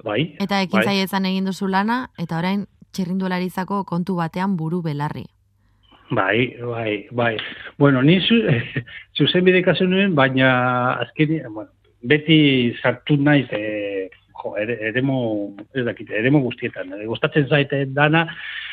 bai. Eta bai. ekintzaietzan egin duzu lana, eta orain txirrindularitzako kontu batean buru belarri. Bai, bai, bai. Bueno, ni zu, zuzen bide kasu nuen, baina azken, bueno, beti sartu naiz, e, jo, ere, eremo, ez dakit, eremo guztietan, e, gustatzen zaite dana,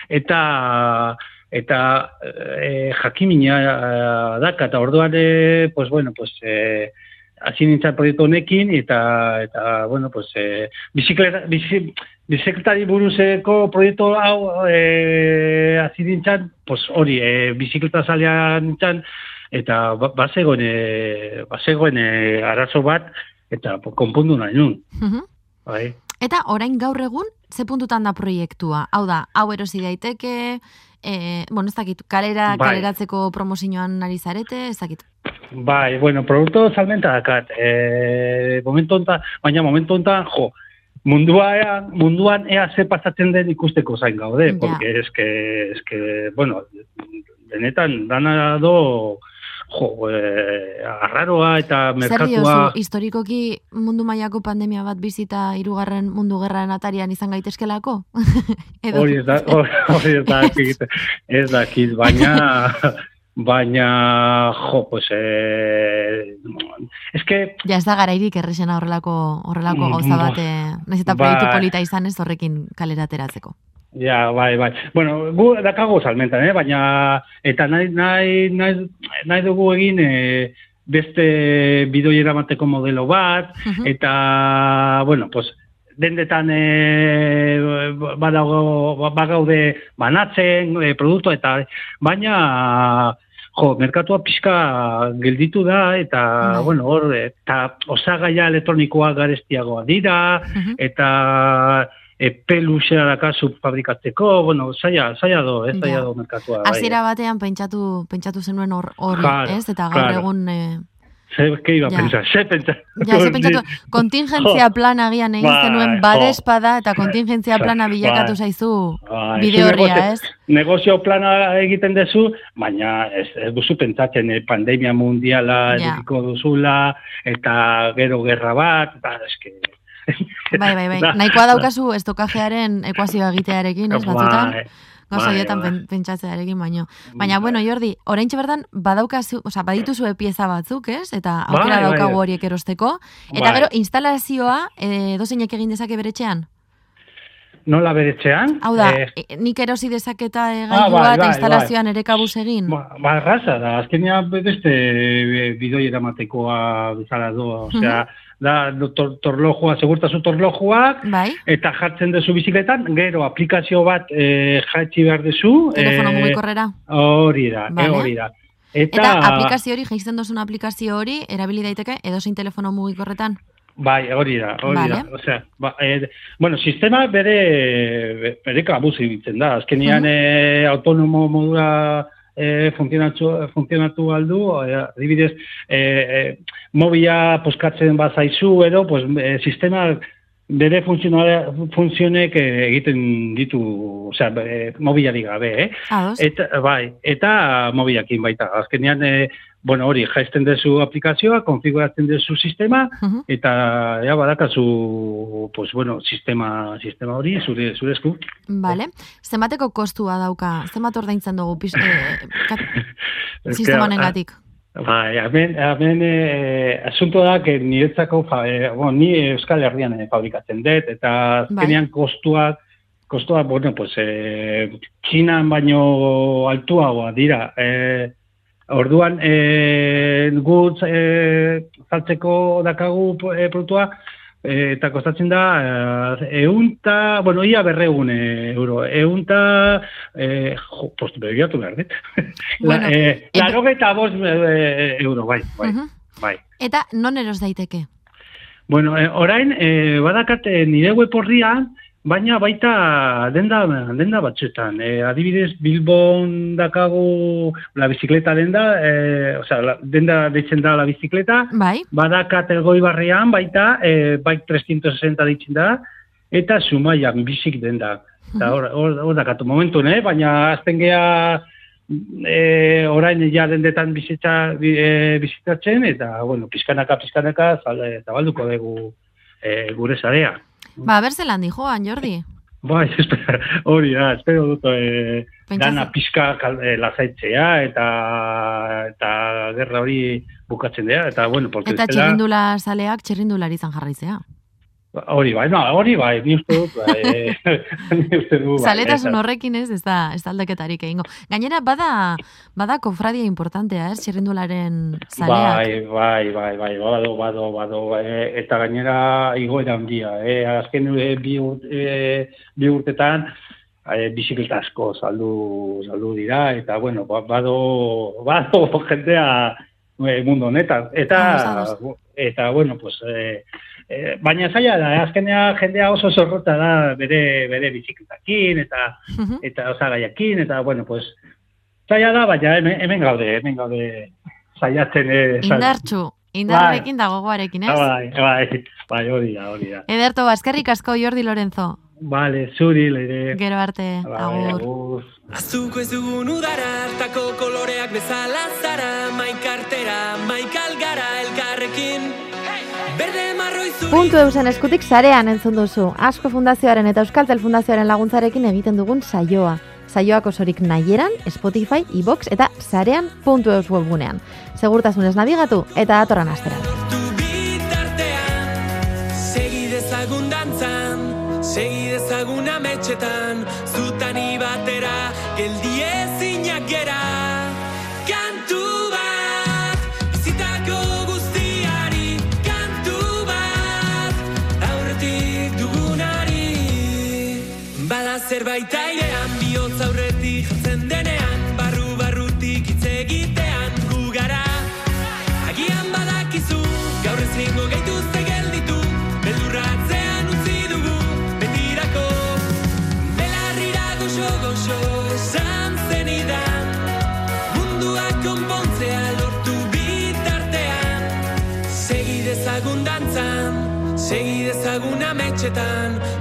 eta eta e, jakimina e, daka, eta orduan, e, pues, bueno, pues, e, hasi nintzen proiektu honekin, eta, eta bueno, pues, e, bizikleta, bizi, bizikletari buruzeko proiektu hau e, hasi nintzen, pues, hori, e, bizikleta zalea nintzen, eta ba- bazegoen, e, bazegoen e, arazo bat, eta po- konpondu nahi nun, Mhm. bai. Eta orain gaur egun, ze puntutan da proiektua? Hau da, hau erosi daiteke, e, bueno, ez dakit, kalera, Bai. kaleratzeko promozioan ari zarete, ez dakit. Bai, bueno, produktu salmenta dakat. E, momentu onta, baina momentu onta, jo, mundua ea, munduan ea ze pasatzen den ikusteko zain gaude, Ja. porque es que, es que, bueno, benetan, dana do, jo, e, arraroa eta Zer merkatua... diozu, historikoki mundu mailako pandemia bat bizita hirugarren mundu gerraren atarian izan gaitezkelako? Edo, Hori ez da, hori ez da, ez dakit, baina, baina, jo, pues, eh, es que, Ja, ez da garairik errexena horrelako, horrelako Mm, gauza ba- bat, eh, nahiz eta proiektu bai. polita izan ez horrekin kalera ateratzeko. Ja, bai, bai. Bueno, gu dakago salmentan, eh? baina, eta nahi, nahi, nahi, nahi dugu egin, eh, beste bidoi eramateko modelo bat, Mhm. eta, bueno, pues, dendetan e, badago, bagaude banatzen e, produktua eta baina jo, merkatua pixka gelditu da eta Bai. bueno, hor eta osagaia elektronikoa garestiagoa dira Mhm. eta e, pelusea dakazu fabrikatzeko, bueno, zaila, zaila do, ez zaila Ja. do merkatua. bai. Hasiera batean pentsatu pentsatu zenuen hor hori, Claro, ez? Eta gaur claro. egun eh, Ze, ke iba Ja. pensar, ze pentsatu. Ja, ze pentsatu, kontingentzia plan agian egin Bai, zenuen badespada eta kontingentzia plana bilakatu Bai. zaizu Bai, bide horria, ez? Negozio plana egiten duzu, baina ez, ez duzu pentsatzen eh, pandemia mundiala Ja. duzula, eta gero gerra bat, eta eske... Bai, bai, bai. Nahikoa daukazu estokajearen ekuazioa egitearekin, ez batzutan? Bai, Gauza bai, horietan bai. pen- pentsatzearekin baino. Baina, Bai. bueno, Jordi, oraintxe bertan badaukazu, osea, badituzu pieza batzuk, ez? Eta Bai, aukera bai. daukagu horiek erosteko. Eta Bai. gero, instalazioa, e, dozeinek egin dezake bere etxean? Nola beretzean? Hau da, Eh, e, nik erosi dezaketa e, Ah, bai, bat, bai, instalazioan ere kabuz egin? Ba, ba, raza da, azkenean beste eh, bidoi eramatekoa bezala do, osea, da tor, torlojua, segurtasun torlojuak, Bai, eta jartzen duzu bizikletan, gero aplikazio bat e, jaitsi behar duzu. telefono eh, mugikorrera. Hori da, Vale. eh, hori da. Eta, Eta, aplikazio hori, jaisten dozun aplikazio hori, erabili daiteke edozein telefono mugikorretan? bai, hori da, hori Vale. da. Osea, ba, eh, bueno, sistema bere, bere kabuz da. Azkenean Mhm. eh, autonomo modura eh, funtzionatu, funtzionatu aldu, eh, adibidez, eh, eh, mobila poskatzen bazaizu, edo, pues, eh, sistema bere funtzionek eh, egiten ditu, osea, eh, mobilari gabe, eh? Ados? Eta, bai, eta mobilakin baita. Azkenean, e, bueno, hori, jaisten dezu aplikazioa, konfiguratzen dezu sistema, Mhm. eta ja badakazu, pues, bueno, sistema, sistema hori, zure, zure esku. Vale. Zenbateko kostua dauka? Zenbat ordaintzen dugu pis, eh, kat, sistema honengatik? Bai, hemen, hemen e, asunto da, que niretzako, fa, e, bueno, ni Euskal Herrian e, fabrikatzen dut, eta azkenean kostuak, kostuak, bueno, pues, e, Txinan baino altuagoa dira. E, orduan, e, gut e, saltzeko dakagu e, produktua, e, eta kostatzen da, e, eunta, bueno, ia berregun e, euro, eunta, e, jo, post, begiratu behar, dit? Bueno, La, eh, eta- laro eta bost eh, euro, bai, bai, Mhm. bai. Eta non eros daiteke? Bueno, e, orain, e, badakate nire web horrian, baina baita denda, denda batzuetan. E, adibidez, Bilbon dakagu la bizikleta denda, e, osea, la, denda deitzen da la bizikleta, Bai, badakat elgoi barrian baita, e, baik 360 deitzen da, eta sumaian bizik denda. Eta hor, hor, hor dakatu momentu, ne? baina azten gea e, orain ja dendetan bizitza, bi, e, bizitatzen, eta, bueno, pizkanaka, pizkanaka, zabalduko dugu e, gure zarea. Ba, berzelan di, joan, Jordi. Bai, espera, hori da, espero dut e, Pentsatzen- dana pizka kal- e, lasaitzea, eta, eta gerra hori bukatzen dea, eta, bueno, porque Eta txirrindula saleak txirrindulari izan jarraizea. Hori bai, no, hori bai, ni uste dut, bai, ni uste dut, bai. Zaletasun eta- horrekin ez, ez da, ez da aldaketarik egingo. Gainera, bada, bada kofradia importantea, ez, txirrindularen zaleak. Bai, bai, bai, bai, bado, bado, bado, e, eta gainera igoera handia, e, azken e, bi, urt, e, bi urtetan, e, bizikleta asko saldu, saldu dira, eta, bueno, ba- bado, bado jendea e, mundu honetan, eta, eta, bueno, pues, e, e, baina zaila da, azkenean jendea oso zorrota da bere, bere bizikletakin, eta, eta osagaiakin, eta, bueno, pues, zaila da, baina hemen, hemen gaude, hemen gaude saiatzen. Eh, Indartxu, indarrekin da gogoarekin, ez? Bai, bai, bai, hori da, hori da. Ederto, baskerrik asko Jordi Lorenzo. Vale, zuri, leire. Gero arte, Bai, agur. agur. Azuko ez dugun udara, hartako koloreak bezala zara, maikartera, Puntu eusen eskutik sarean entzun duzu. Asko Fundazioaren eta Euskaltel Fundazioaren laguntzarekin egiten dugun saioa. Saioak osorik nahieran, Spotify, iBox eta sarean puntu eus webgunean. Segurtasunez nabigatu eta datorran astera. Segi dezagun dantzan Segi dezagun ametxetan Zutani batera Geldi ezinak gera zerbait airean Bihotz aurretik jartzen denean Barru barrutik hitz egitean gu gara. Agian badakizu, gaur ezingo gaituzte gelditu Beldurratzean utzi dugu, betirako. Belarrira goxo goxo esan zenidan Mundua konpontzea lortu bitartean. Segi dezagun dantzan, segi dezagun ametxetan geldi